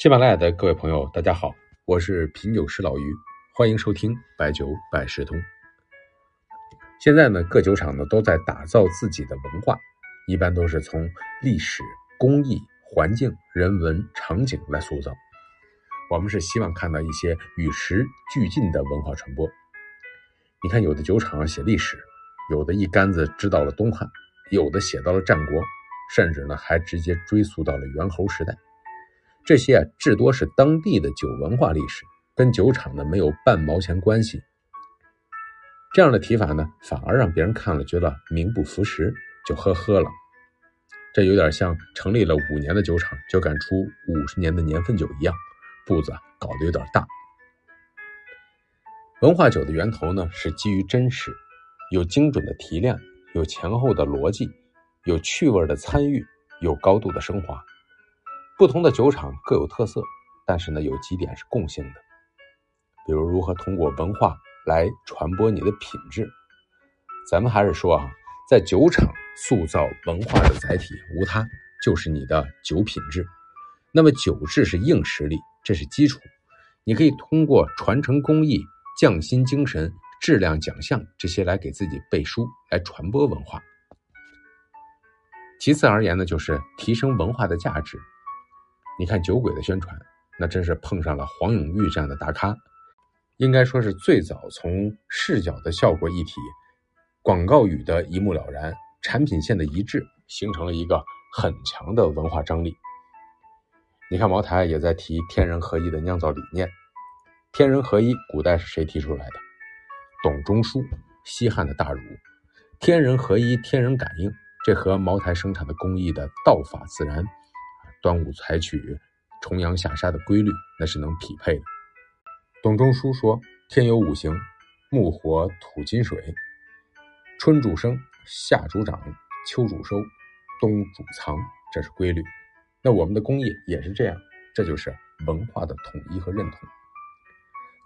喜马拉雅的各位朋友，大家好，我是品酒师老于，欢迎收听白酒百事通。现在呢，各酒厂呢都在打造自己的文化，一般都是从历史、工艺、环境、人文、场景来塑造。我们是希望看到一些与时俱进的文化传播。你看，有的酒厂写历史，有的一竿子支到了东汉，有的写到了战国，甚至呢还直接追溯到了猿猴时代。这些啊，至多是当地的酒文化历史，跟酒厂呢没有半毛钱关系。这样的提法呢，反而让别人看了觉得名不符实，就呵呵了。这有点像成立了五年的酒厂就敢出五十年的年份酒一样，步子搞得有点大。文化酒的源头呢，是基于真实，有精准的提炼，有前后的逻辑，有趣味的参与，有高度的升华。不同的酒厂各有特色，但是呢，有几点是共性的，比如如何通过文化来传播你的品质。咱们还是说啊，在酒厂塑造文化的载体无他，就是你的酒品质。那么酒质是硬实力，这是基础，你可以通过传承工艺、匠心精神、质量奖项这些来给自己背书，来传播文化。其次而言呢，就是提升文化的价值。你看酒鬼的宣传，那真是碰上了黄永玉这样的大咖，应该说是最早从视角的效果一体、广告语的一目了然、产品线的一致，形成了一个很强的文化张力。你看茅台也在提天人合一的酿造理念，天人合一，古代是谁提出来的？董仲舒，西汉的大儒。天人合一，天人感应，这和茅台生产的工艺的道法自然。端午采取重阳下沙的规律，那是能匹配的。董仲舒说：“天有五行，木、火、土、金、水，春主生，夏主长，秋主收，冬主藏，这是规律。那我们的工业也是这样，这就是文化的统一和认同。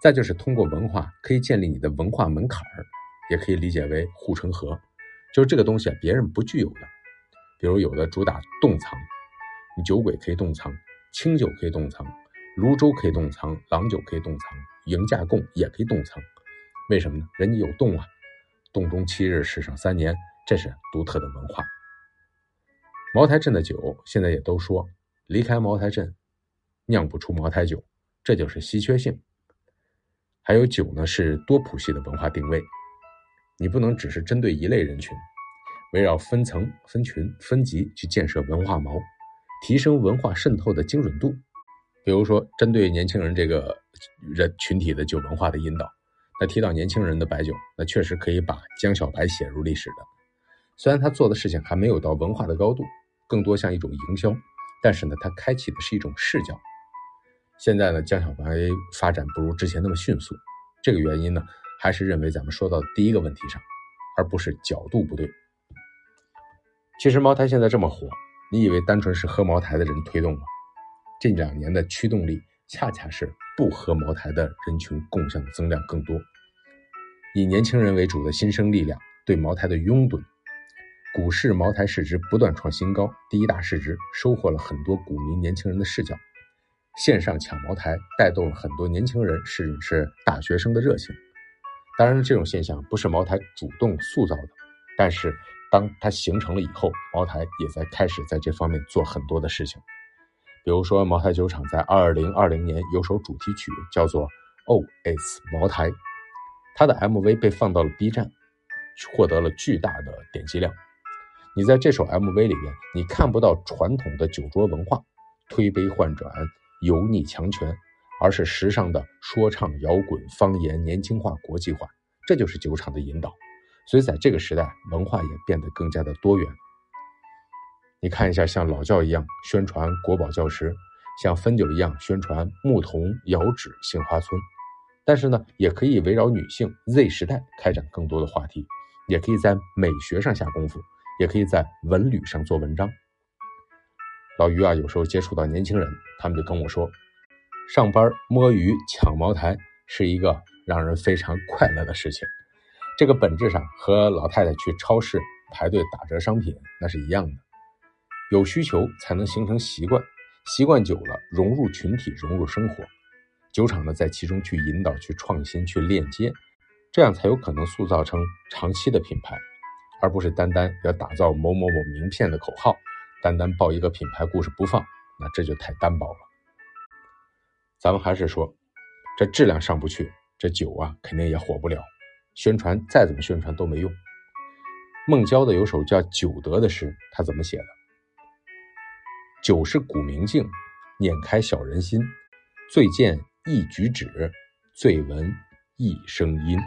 再就是通过文化可以建立你的文化门槛儿，也可以理解为护城河，就是这个东西，别人不具有的。比如有的主打洞藏。”酒鬼可以冻藏，清酒可以冻藏，泸州可以冻藏，郎酒可以冻藏，迎驾贡也可以冻藏。为什么呢？人家有洞啊，洞中七日，世上三年，这是独特的文化。茅台镇的酒现在也都说，离开茅台镇，酿不出茅台酒，这就是稀缺性。还有酒呢，是多谱系的文化定位，你不能只是针对一类人群，围绕分层、分群、分级去建设文化锚。提升文化渗透的精准度，比如说针对年轻人这个人群体的酒文化的引导，那提到年轻人的白酒，那确实可以把江小白写入历史的。虽然他做的事情还没有到文化的高度，更多像一种营销，但是呢，他开启的是一种视角。现在呢，江小白发展不如之前那么迅速，这个原因呢，还是认为咱们说到第一个问题上，而不是角度不对。其实茅台现在这么火。你以为单纯是喝茅台的人推动吗？近两年的驱动力恰恰是不喝茅台的人群共享增量更多，以年轻人为主的新生力量对茅台的拥趸，股市茅台市值不断创新高，第一大市值收获了很多股民年轻人的视角，线上抢茅台带动了很多年轻人甚至是大学生的热情。当然，这种现象不是茅台主动塑造的，但是。当它形成了以后，茅台也在开始在这方面做很多的事情。比如说，茅台酒厂在二零二零年有首主题曲叫做《Oh It's 茅台》，它的 MV 被放到了 B 站，获得了巨大的点击量。你在这首 MV 里面，你看不到传统的酒桌文化，推杯换盏、油腻强权，而是时尚的说唱、摇滚、方言、年轻化、国际化，这就是酒厂的引导。所以，在这个时代，文化也变得更加的多元。你看一下，像老窖一样宣传国宝窖石，像汾酒一样宣传牧童遥指杏花村。但是呢，也可以围绕女性 Z 时代开展更多的话题，也可以在美学上下功夫，也可以在文旅上做文章。老于啊，有时候接触到年轻人，他们就跟我说，上班摸鱼抢茅台是一个让人非常快乐的事情。这个本质上和老太太去超市排队打折商品那是一样的，有需求才能形成习惯。习惯久了，融入群体，融入生活。酒厂呢，在其中去引导、去创新、去链接，这样才有可能塑造成长期的品牌，而不是单单要打造某某某名片的口号，单单报一个品牌故事不放，那这就太单薄了。咱们还是说，这质量上不去，这酒啊肯定也火不了，宣传再怎么宣传都没用。孟郊的有首叫《九德》的诗，他怎么写的？酒是古明镜，碾开小人心。醉见一举止，醉闻一声音。